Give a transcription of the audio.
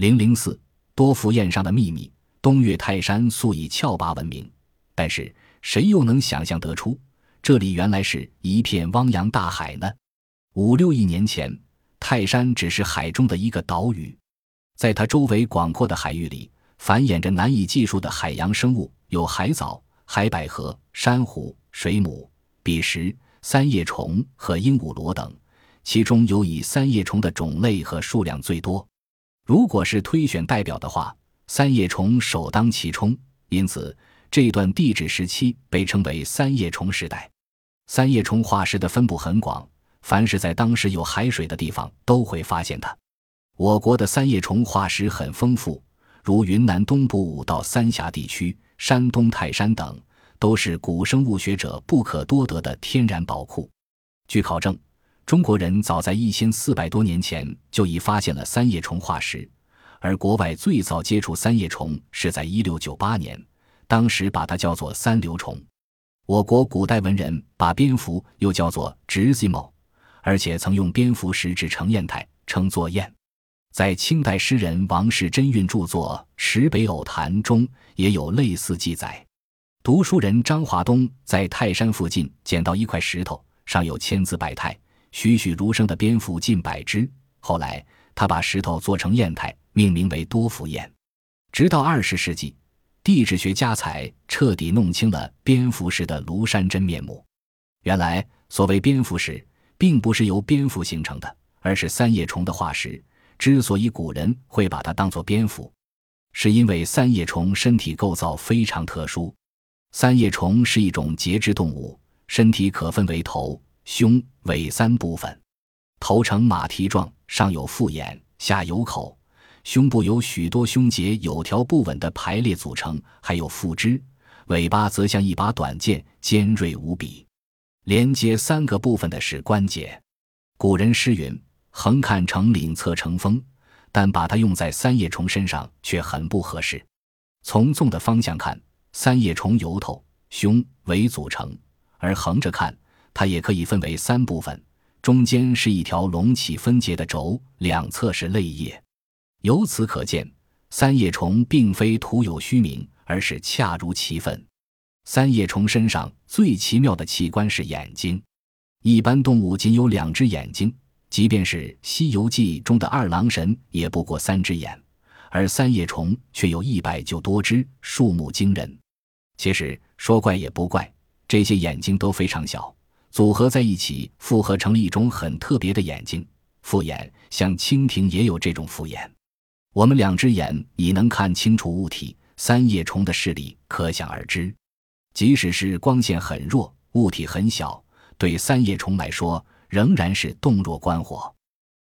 零零四多福宴上的秘密。东岳泰山素以峭拔闻名，但是谁又能想象得出，这里原来是一片汪洋大海呢？五六亿年前，泰山只是海中的一个岛屿，在它周围广阔的海域里，繁衍着难以计数的海洋生物，有海藻、海百合、珊瑚、水母、比石、三叶虫和鹦鹉螺等，其中有以三叶虫的种类和数量最多。如果是推选代表的话，三叶虫首当其冲，因此这段地质时期被称为三叶虫时代。三叶虫化石的分布很广，凡是在当时有海水的地方都会发现它。我国的三叶虫化石很丰富，如云南东部五道三峡地区、山东泰山等，都是古生物学者不可多得的天然宝库。据考证，中国人早在一千四百多年前就已发现了三叶虫化石。而国外最早接触三叶虫是在一六九八年，当时把它叫做三流虫。我国古代文人把蝙蝠又叫做 “gzimo”，而且曾用蝙蝠石制成砚台，称作砚。在清代诗人王氏真韵著作《池北偶谈》中也有类似记载。读书人张华东在泰山附近捡到一块石头，上有千姿百态、栩栩如生的蝙蝠近百只。后来他把石头做成砚台。命名为多福砚，直到二十世纪，地质学家才彻底弄清了蝙蝠石的庐山真面目。原来，所谓蝙蝠石，并不是由蝙蝠形成的，而是三叶虫的化石。之所以古人会把它当作蝙蝠，是因为三叶虫身体构造非常特殊。三叶虫是一种节肢动物，身体可分为头、胸、尾三部分。头呈马蹄状，上有复眼，下有口。胸部由许多胸节有条不紊的排列组成，还有腹肢；尾巴则像一把短剑，尖锐无比。连接三个部分的是关节。古人诗云：“横看成岭侧成峰”，但把它用在三叶虫身上却很不合适。从纵的方向看，三叶虫由头、胸、尾组成；而横着看，它也可以分为三部分，中间是一条隆起分节的轴，两侧是泪叶。由此可见，三叶虫并非徒有虚名，而是恰如其分。三叶虫身上最奇妙的器官是眼睛。一般动物仅有两只眼睛，即便是《西游记》中的二郎神也不过三只眼，而三叶虫却有一百就多只，数目惊人。其实说怪也不怪，这些眼睛都非常小，组合在一起，复合成了一种很特别的眼睛——复眼。像蜻蜓也有这种复眼。我们两只眼已能看清楚物体，三叶虫的视力可想而知。即使是光线很弱，物体很小，对三叶虫来说仍然是洞若观火。